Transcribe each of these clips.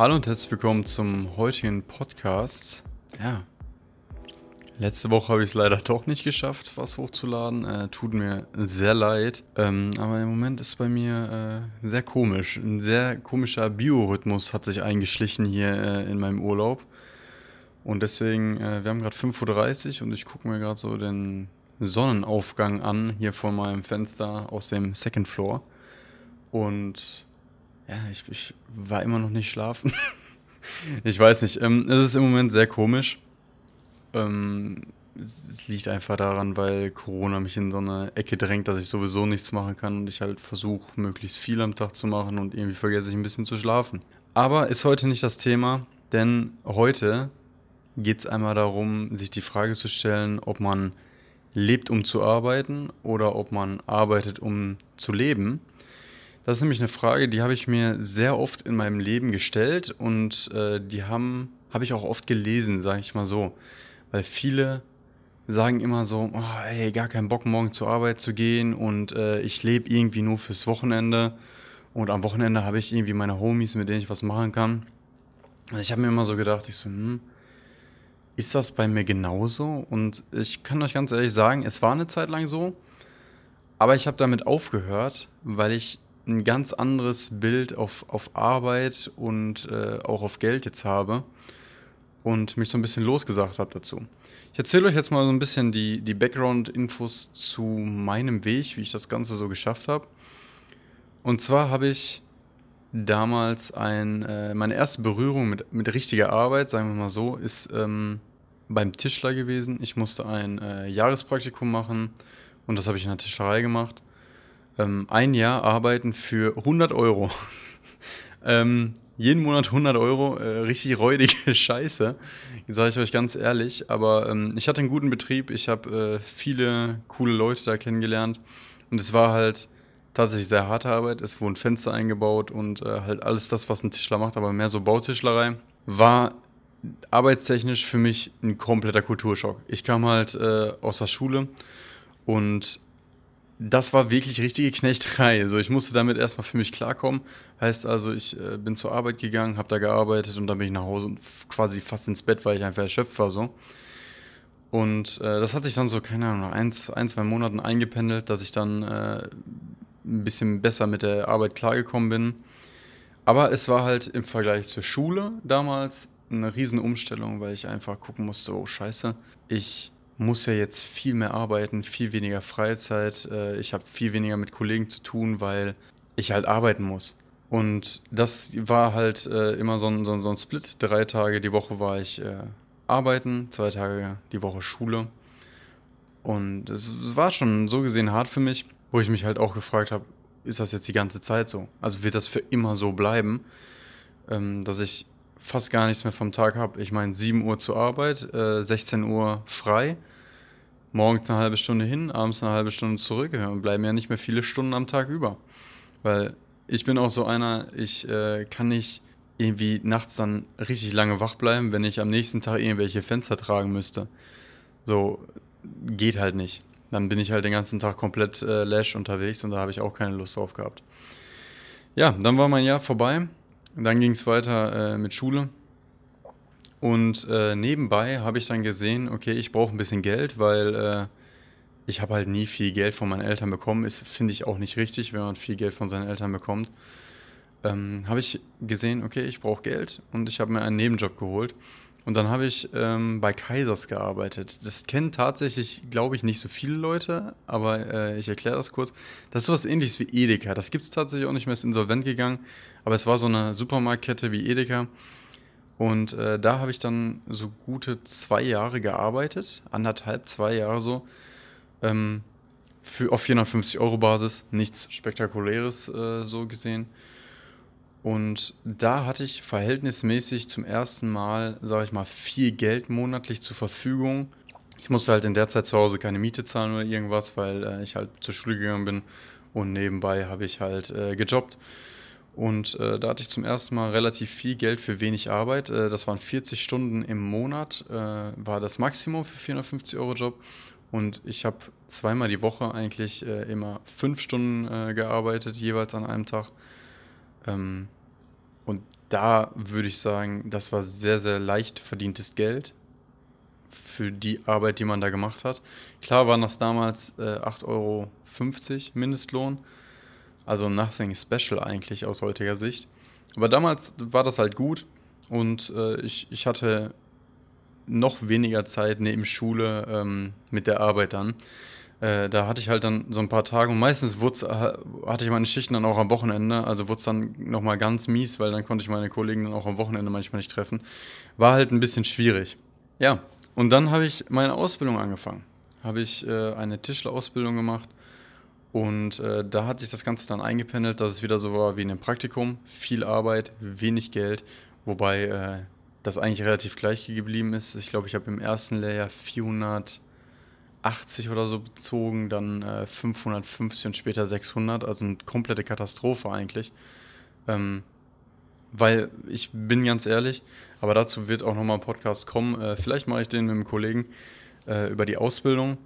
Hallo und herzlich willkommen zum heutigen Podcast. Ja, letzte Woche habe ich es leider doch nicht geschafft, was hochzuladen. Äh, tut mir sehr leid. Ähm, aber im Moment ist bei mir äh, sehr komisch. Ein sehr komischer Biorhythmus hat sich eingeschlichen hier äh, in meinem Urlaub. Und deswegen, äh, wir haben gerade 5.30 Uhr und ich gucke mir gerade so den Sonnenaufgang an, hier vor meinem Fenster aus dem Second Floor. Und ja, ich, ich war immer noch nicht schlafen. ich weiß nicht. Ähm, es ist im Moment sehr komisch. Ähm, es liegt einfach daran, weil Corona mich in so eine Ecke drängt, dass ich sowieso nichts machen kann und ich halt versuche, möglichst viel am Tag zu machen und irgendwie vergesse ich ein bisschen zu schlafen. Aber ist heute nicht das Thema, denn heute geht es einmal darum, sich die Frage zu stellen, ob man lebt, um zu arbeiten oder ob man arbeitet, um zu leben. Das ist nämlich eine Frage, die habe ich mir sehr oft in meinem Leben gestellt und äh, die haben habe ich auch oft gelesen, sage ich mal so, weil viele sagen immer so, oh, ey, gar keinen Bock morgen zur Arbeit zu gehen und äh, ich lebe irgendwie nur fürs Wochenende und am Wochenende habe ich irgendwie meine Homies, mit denen ich was machen kann. Und ich habe mir immer so gedacht, ich so, hm, ist das bei mir genauso? Und ich kann euch ganz ehrlich sagen, es war eine Zeit lang so, aber ich habe damit aufgehört, weil ich ein ganz anderes Bild auf, auf Arbeit und äh, auch auf Geld jetzt habe und mich so ein bisschen losgesagt habe dazu. Ich erzähle euch jetzt mal so ein bisschen die, die Background-Infos zu meinem Weg, wie ich das Ganze so geschafft habe. Und zwar habe ich damals ein, äh, meine erste Berührung mit, mit richtiger Arbeit, sagen wir mal so, ist ähm, beim Tischler gewesen. Ich musste ein äh, Jahrespraktikum machen und das habe ich in der Tischlerei gemacht ähm, ein Jahr arbeiten für 100 Euro. ähm, jeden Monat 100 Euro, äh, richtig räudige Scheiße, sage ich euch ganz ehrlich. Aber ähm, ich hatte einen guten Betrieb, ich habe äh, viele coole Leute da kennengelernt und es war halt tatsächlich sehr harte Arbeit. Es wurden Fenster eingebaut und äh, halt alles das, was ein Tischler macht, aber mehr so Bautischlerei. War arbeitstechnisch für mich ein kompletter Kulturschock. Ich kam halt äh, aus der Schule und das war wirklich richtige Knechterei. Also ich musste damit erstmal für mich klarkommen. Heißt also, ich äh, bin zur Arbeit gegangen, habe da gearbeitet und dann bin ich nach Hause und quasi fast ins Bett, weil ich einfach erschöpft war so. Und äh, das hat sich dann so, keine Ahnung, ein, ein zwei Monaten eingependelt, dass ich dann äh, ein bisschen besser mit der Arbeit klargekommen bin. Aber es war halt im Vergleich zur Schule damals eine Riesenumstellung, weil ich einfach gucken musste, oh scheiße, ich muss ja jetzt viel mehr arbeiten, viel weniger Freizeit. Äh, ich habe viel weniger mit Kollegen zu tun, weil ich halt arbeiten muss. Und das war halt äh, immer so ein, so, ein, so ein Split. Drei Tage die Woche war ich äh, arbeiten, zwei Tage die Woche Schule. Und es war schon so gesehen hart für mich, wo ich mich halt auch gefragt habe, ist das jetzt die ganze Zeit so? Also wird das für immer so bleiben, ähm, dass ich fast gar nichts mehr vom Tag habe. Ich meine, 7 Uhr zur Arbeit, äh, 16 Uhr frei, morgens eine halbe Stunde hin, abends eine halbe Stunde zurück. Und bleiben ja nicht mehr viele Stunden am Tag über. Weil ich bin auch so einer, ich äh, kann nicht irgendwie nachts dann richtig lange wach bleiben, wenn ich am nächsten Tag irgendwelche Fenster tragen müsste. So geht halt nicht. Dann bin ich halt den ganzen Tag komplett äh, lash unterwegs und da habe ich auch keine Lust drauf gehabt. Ja, dann war mein Jahr vorbei. Dann ging es weiter äh, mit Schule. Und äh, nebenbei habe ich dann gesehen, okay, ich brauche ein bisschen Geld, weil äh, ich habe halt nie viel Geld von meinen Eltern bekommen. Ist, finde ich, auch nicht richtig, wenn man viel Geld von seinen Eltern bekommt. Ähm, habe ich gesehen, okay, ich brauche Geld und ich habe mir einen Nebenjob geholt. Und dann habe ich ähm, bei Kaisers gearbeitet. Das kennen tatsächlich, glaube ich, nicht so viele Leute, aber äh, ich erkläre das kurz. Das ist sowas ähnliches wie Edeka. Das gibt es tatsächlich auch nicht mehr, ist insolvent gegangen, aber es war so eine Supermarktkette wie Edeka. Und äh, da habe ich dann so gute zwei Jahre gearbeitet, anderthalb, zwei Jahre so, ähm, für, auf 450 Euro Basis, nichts Spektakuläres äh, so gesehen. Und da hatte ich verhältnismäßig zum ersten Mal, sage ich mal, viel Geld monatlich zur Verfügung. Ich musste halt in der Zeit zu Hause keine Miete zahlen oder irgendwas, weil äh, ich halt zur Schule gegangen bin und nebenbei habe ich halt äh, gejobbt. Und äh, da hatte ich zum ersten Mal relativ viel Geld für wenig Arbeit. Äh, das waren 40 Stunden im Monat, äh, war das Maximum für 450 Euro Job. Und ich habe zweimal die Woche eigentlich äh, immer fünf Stunden gearbeitet, jeweils an einem Tag. Ähm, und da würde ich sagen, das war sehr, sehr leicht verdientes Geld für die Arbeit, die man da gemacht hat. Klar waren das damals äh, 8,50 Euro Mindestlohn. Also nothing special eigentlich aus heutiger Sicht. Aber damals war das halt gut und äh, ich, ich hatte noch weniger Zeit neben Schule ähm, mit der Arbeit dann. Äh, da hatte ich halt dann so ein paar Tage und meistens hatte ich meine Schichten dann auch am Wochenende, also wurde es dann nochmal ganz mies, weil dann konnte ich meine Kollegen dann auch am Wochenende manchmal nicht treffen. War halt ein bisschen schwierig. Ja, und dann habe ich meine Ausbildung angefangen. Habe ich äh, eine Tischlerausbildung gemacht und äh, da hat sich das Ganze dann eingependelt, dass es wieder so war wie in einem Praktikum. Viel Arbeit, wenig Geld, wobei äh, das eigentlich relativ gleich geblieben ist. Ich glaube, ich habe im ersten Lehrjahr 400, 80 oder so bezogen, dann äh, 550 und später 600, also eine komplette Katastrophe eigentlich. Ähm, weil ich bin ganz ehrlich, aber dazu wird auch nochmal ein Podcast kommen. Äh, vielleicht mache ich den mit einem Kollegen äh, über die Ausbildung.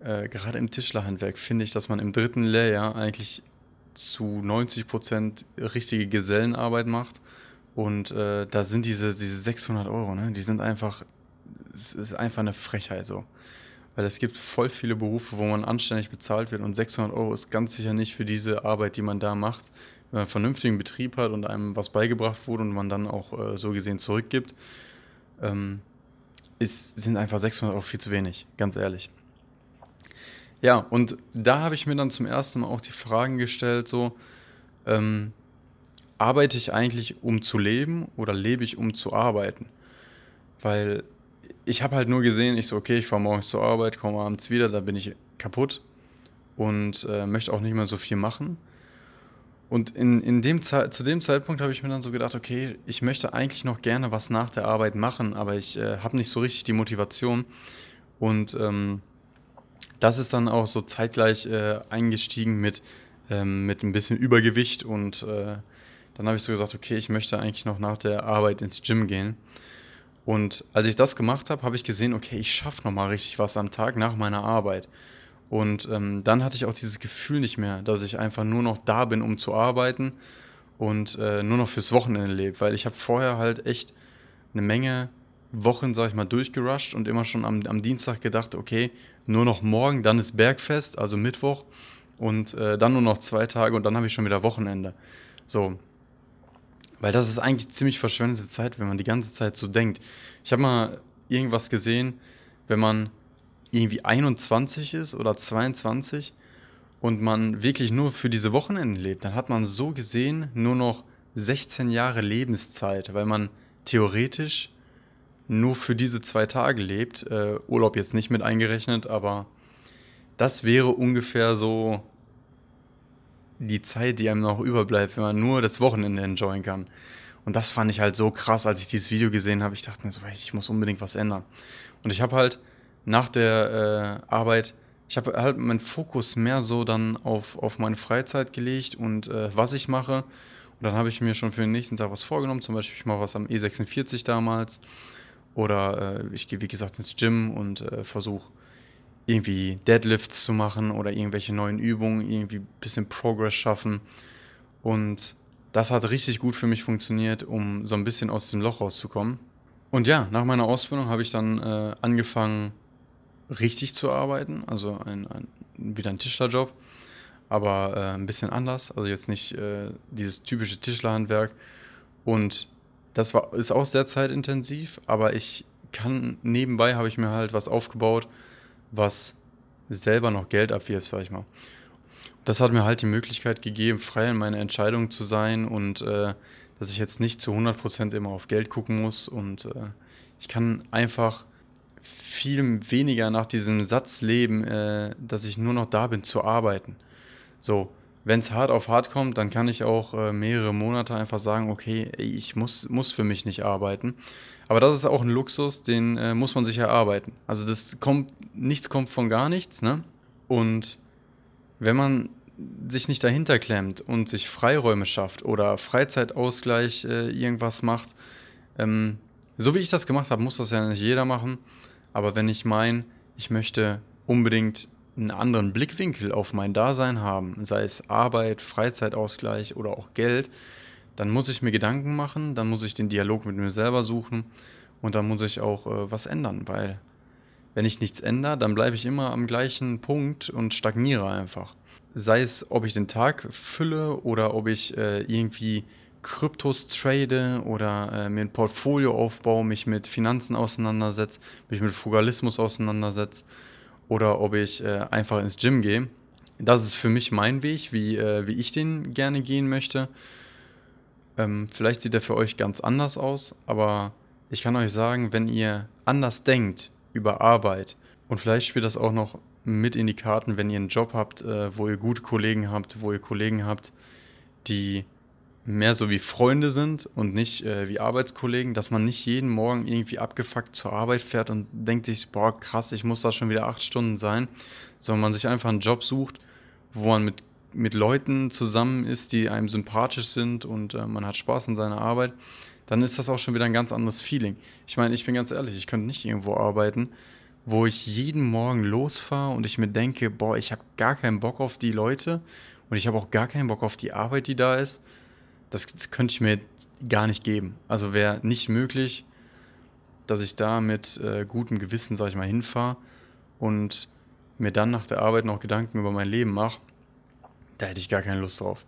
Äh, gerade im Tischlerhandwerk finde ich, dass man im dritten Lehrjahr eigentlich zu 90 Prozent richtige Gesellenarbeit macht. Und äh, da sind diese, diese 600 Euro, ne? die sind einfach, es ist einfach eine Frechheit so. Weil es gibt voll viele Berufe, wo man anständig bezahlt wird und 600 Euro ist ganz sicher nicht für diese Arbeit, die man da macht. Wenn man einen vernünftigen Betrieb hat und einem was beigebracht wurde und man dann auch äh, so gesehen zurückgibt, ähm, ist, sind einfach 600 Euro viel zu wenig, ganz ehrlich. Ja, und da habe ich mir dann zum ersten Mal auch die Fragen gestellt, so, ähm, arbeite ich eigentlich, um zu leben oder lebe ich, um zu arbeiten? Weil ich habe halt nur gesehen, ich so, okay, ich fahre morgens zur Arbeit, komme abends wieder, da bin ich kaputt und äh, möchte auch nicht mehr so viel machen. Und in, in dem zu dem Zeitpunkt habe ich mir dann so gedacht, okay, ich möchte eigentlich noch gerne was nach der Arbeit machen, aber ich äh, habe nicht so richtig die Motivation. Und ähm, das ist dann auch so zeitgleich äh, eingestiegen mit, ähm, mit ein bisschen Übergewicht und äh, dann habe ich so gesagt, okay, ich möchte eigentlich noch nach der Arbeit ins Gym gehen. Und als ich das gemacht habe, habe ich gesehen, okay, ich schaffe nochmal richtig was am Tag nach meiner Arbeit. Und ähm, dann hatte ich auch dieses Gefühl nicht mehr, dass ich einfach nur noch da bin, um zu arbeiten und äh, nur noch fürs Wochenende lebe, weil ich habe vorher halt echt eine Menge Wochen, sag ich mal, durchgerusht und immer schon am, am Dienstag gedacht, okay, nur noch morgen, dann ist Bergfest, also Mittwoch und äh, dann nur noch zwei Tage und dann habe ich schon wieder Wochenende. So. Weil das ist eigentlich ziemlich verschwendete Zeit, wenn man die ganze Zeit so denkt. Ich habe mal irgendwas gesehen, wenn man irgendwie 21 ist oder 22 und man wirklich nur für diese Wochenenden lebt, dann hat man so gesehen nur noch 16 Jahre Lebenszeit, weil man theoretisch nur für diese zwei Tage lebt, äh, Urlaub jetzt nicht mit eingerechnet, aber das wäre ungefähr so die Zeit, die einem noch überbleibt, wenn man nur das Wochenende enjoyen kann. Und das fand ich halt so krass, als ich dieses Video gesehen habe. Ich dachte mir so, ich muss unbedingt was ändern. Und ich habe halt nach der äh, Arbeit, ich habe halt meinen Fokus mehr so dann auf, auf meine Freizeit gelegt und äh, was ich mache. Und dann habe ich mir schon für den nächsten Tag was vorgenommen. Zum Beispiel, ich mache was am E46 damals. Oder äh, ich gehe, wie gesagt, ins Gym und äh, versuche irgendwie Deadlifts zu machen oder irgendwelche neuen Übungen, irgendwie ein bisschen Progress schaffen. Und das hat richtig gut für mich funktioniert, um so ein bisschen aus dem Loch rauszukommen. Und ja, nach meiner Ausbildung habe ich dann äh, angefangen, richtig zu arbeiten, also ein, ein, wieder ein Tischlerjob, aber äh, ein bisschen anders, also jetzt nicht äh, dieses typische Tischlerhandwerk. Und das war, ist auch sehr zeitintensiv, aber ich kann, nebenbei habe ich mir halt was aufgebaut, was selber noch Geld abwirft, sag ich mal. Das hat mir halt die Möglichkeit gegeben, frei in meine Entscheidungen zu sein und äh, dass ich jetzt nicht zu 100% immer auf Geld gucken muss und äh, ich kann einfach viel weniger nach diesem Satz leben, äh, dass ich nur noch da bin zu arbeiten. So, wenn es hart auf hart kommt, dann kann ich auch äh, mehrere Monate einfach sagen, okay, ich muss, muss für mich nicht arbeiten. Aber das ist auch ein Luxus, den äh, muss man sich erarbeiten. Also das kommt, nichts kommt von gar nichts, ne? Und wenn man sich nicht dahinter klemmt und sich Freiräume schafft oder Freizeitausgleich äh, irgendwas macht, ähm, so wie ich das gemacht habe, muss das ja nicht jeder machen. Aber wenn ich meine, ich möchte unbedingt einen anderen Blickwinkel auf mein Dasein haben, sei es Arbeit, Freizeitausgleich oder auch Geld, dann muss ich mir Gedanken machen, dann muss ich den Dialog mit mir selber suchen und dann muss ich auch äh, was ändern, weil wenn ich nichts ändere, dann bleibe ich immer am gleichen Punkt und stagniere einfach. Sei es, ob ich den Tag fülle oder ob ich äh, irgendwie Kryptos trade oder äh, mir ein Portfolio aufbaue, mich mit Finanzen auseinandersetze, mich mit Frugalismus auseinandersetze oder ob ich äh, einfach ins Gym gehe. Das ist für mich mein Weg, wie, äh, wie ich den gerne gehen möchte. Ähm, vielleicht sieht er für euch ganz anders aus, aber ich kann euch sagen, wenn ihr anders denkt über Arbeit und vielleicht spielt das auch noch mit in die Karten, wenn ihr einen Job habt, äh, wo ihr gute Kollegen habt, wo ihr Kollegen habt, die mehr so wie Freunde sind und nicht äh, wie Arbeitskollegen, dass man nicht jeden Morgen irgendwie abgefuckt zur Arbeit fährt und denkt sich, boah, krass, ich muss da schon wieder acht Stunden sein, sondern man sich einfach einen Job sucht, wo man mit, mit Leuten zusammen ist, die einem sympathisch sind und äh, man hat Spaß an seiner Arbeit, dann ist das auch schon wieder ein ganz anderes Feeling. Ich meine, ich bin ganz ehrlich, ich könnte nicht irgendwo arbeiten, wo ich jeden Morgen losfahre und ich mir denke, boah, ich habe gar keinen Bock auf die Leute und ich habe auch gar keinen Bock auf die Arbeit, die da ist das, das könnte ich mir gar nicht geben. Also wäre nicht möglich, dass ich da mit äh, gutem Gewissen, sag ich mal, hinfahre und mir dann nach der Arbeit noch Gedanken über mein Leben mache. Da hätte ich gar keine Lust drauf.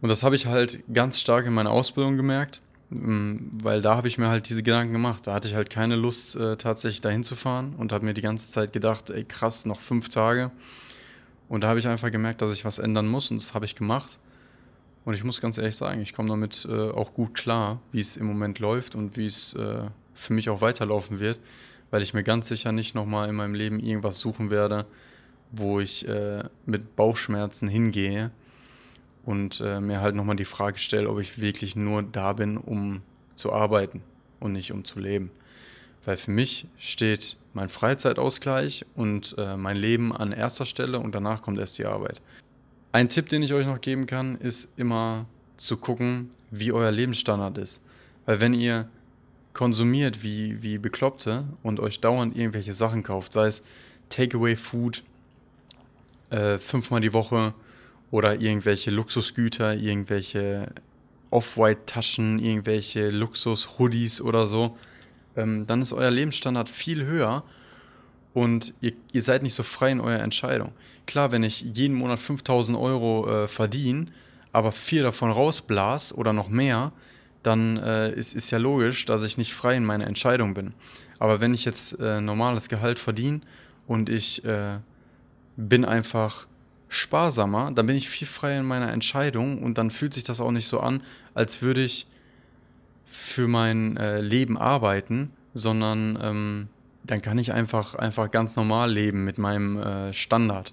Und das habe ich halt ganz stark in meiner Ausbildung gemerkt, mm, weil da habe ich mir halt diese Gedanken gemacht. Da hatte ich halt keine Lust, äh, tatsächlich dahin zu fahren und habe mir die ganze Zeit gedacht, ey krass, noch fünf Tage. Und da habe ich einfach gemerkt, dass ich was ändern muss und das habe ich gemacht. Und ich muss ganz ehrlich sagen, ich komme damit äh, auch gut klar, wie es im Moment läuft und wie es äh, für mich auch weiterlaufen wird, weil ich mir ganz sicher nicht nochmal in meinem Leben irgendwas suchen werde, wo ich äh, mit Bauchschmerzen hingehe und äh, mir halt nochmal die Frage stelle, ob ich wirklich nur da bin, um zu arbeiten und nicht um zu leben. Weil für mich steht mein Freizeitausgleich und äh, mein Leben an erster Stelle und danach kommt erst die Arbeit. Ein Tipp, den ich euch noch geben kann, ist immer zu gucken, wie euer Lebensstandard ist. Weil wenn ihr konsumiert wie, wie Bekloppte und euch dauernd irgendwelche Sachen kauft, sei es Takeaway-Food äh, fünfmal die Woche oder irgendwelche Luxusgüter, irgendwelche Off-White-Taschen, irgendwelche Luxus-Hoodies oder so, ähm, dann ist euer Lebensstandard viel höher und ihr, ihr, seid nicht so frei in eurer Entscheidung. Klar, wenn ich jeden Monat 5000 Euro äh, verdiene, aber vier davon rausblas oder noch mehr, dann äh, ist, ist ja logisch, dass ich nicht frei in meiner Entscheidung bin. Aber wenn ich jetzt äh, normales Gehalt verdiene und ich äh, bin einfach sparsamer, dann bin ich viel freier in meiner Entscheidung und dann fühlt sich das auch nicht so an, als würde ich für mein äh, Leben arbeiten, sondern ähm, dann kann ich einfach, einfach ganz normal leben mit meinem äh, Standard.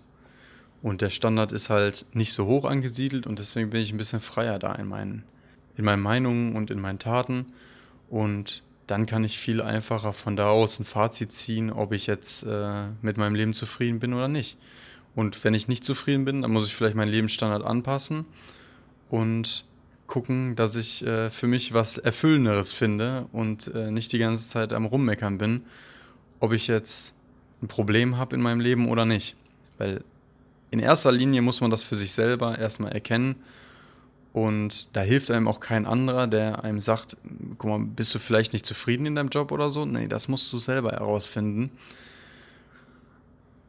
Und der Standard ist halt nicht so hoch angesiedelt und deswegen bin ich ein bisschen freier da in meinen, in meinen Meinungen und in meinen Taten. Und dann kann ich viel einfacher von da aus ein Fazit ziehen, ob ich jetzt äh, mit meinem Leben zufrieden bin oder nicht. Und wenn ich nicht zufrieden bin, dann muss ich vielleicht meinen Lebensstandard anpassen und gucken, dass ich äh, für mich was Erfüllenderes finde und äh, nicht die ganze Zeit am Rummeckern bin ob ich jetzt ein Problem habe in meinem Leben oder nicht. Weil in erster Linie muss man das für sich selber erstmal erkennen. Und da hilft einem auch kein anderer, der einem sagt, guck mal, bist du vielleicht nicht zufrieden in deinem Job oder so? Nee, das musst du selber herausfinden.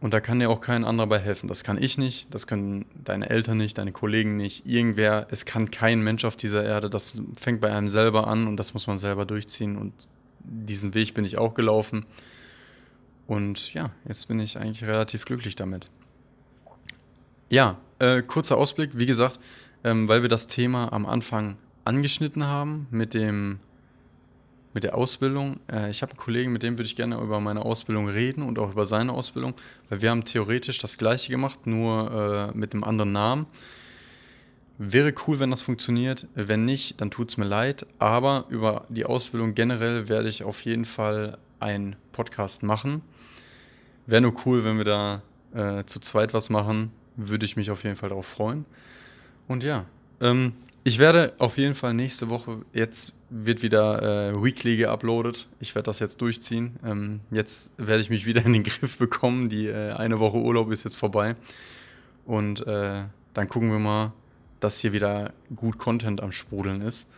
Und da kann dir auch kein anderer bei helfen. Das kann ich nicht, das können deine Eltern nicht, deine Kollegen nicht, irgendwer. Es kann kein Mensch auf dieser Erde. Das fängt bei einem selber an und das muss man selber durchziehen. Und diesen Weg bin ich auch gelaufen. Und ja, jetzt bin ich eigentlich relativ glücklich damit. Ja, äh, kurzer Ausblick, wie gesagt, ähm, weil wir das Thema am Anfang angeschnitten haben mit dem mit der Ausbildung. Äh, ich habe einen Kollegen, mit dem würde ich gerne über meine Ausbildung reden und auch über seine Ausbildung, weil wir haben theoretisch das gleiche gemacht, nur äh, mit einem anderen Namen. Wäre cool, wenn das funktioniert. Wenn nicht, dann tut es mir leid. Aber über die Ausbildung generell werde ich auf jeden Fall einen Podcast machen. Wäre nur cool, wenn wir da äh, zu zweit was machen, würde ich mich auf jeden Fall darauf freuen. Und ja, ähm, ich werde auf jeden Fall nächste Woche, jetzt wird wieder äh, Weekly geuploadet. Ich werde das jetzt durchziehen. Ähm, jetzt werde ich mich wieder in den Griff bekommen. Die äh, eine Woche Urlaub ist jetzt vorbei. Und äh, dann gucken wir mal, dass hier wieder gut Content am Sprudeln ist.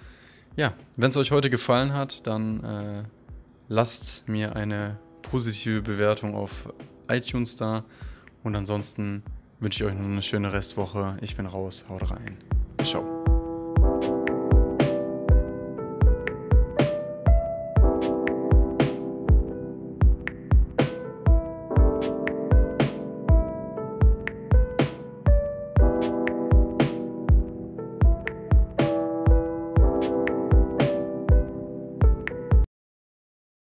Ja, wenn es euch heute gefallen hat, dann äh, lasst mir eine positive Bewertung auf iTunes da. Und ansonsten wünsche ich euch noch eine schöne Restwoche. Ich bin raus. Haut rein. Ciao.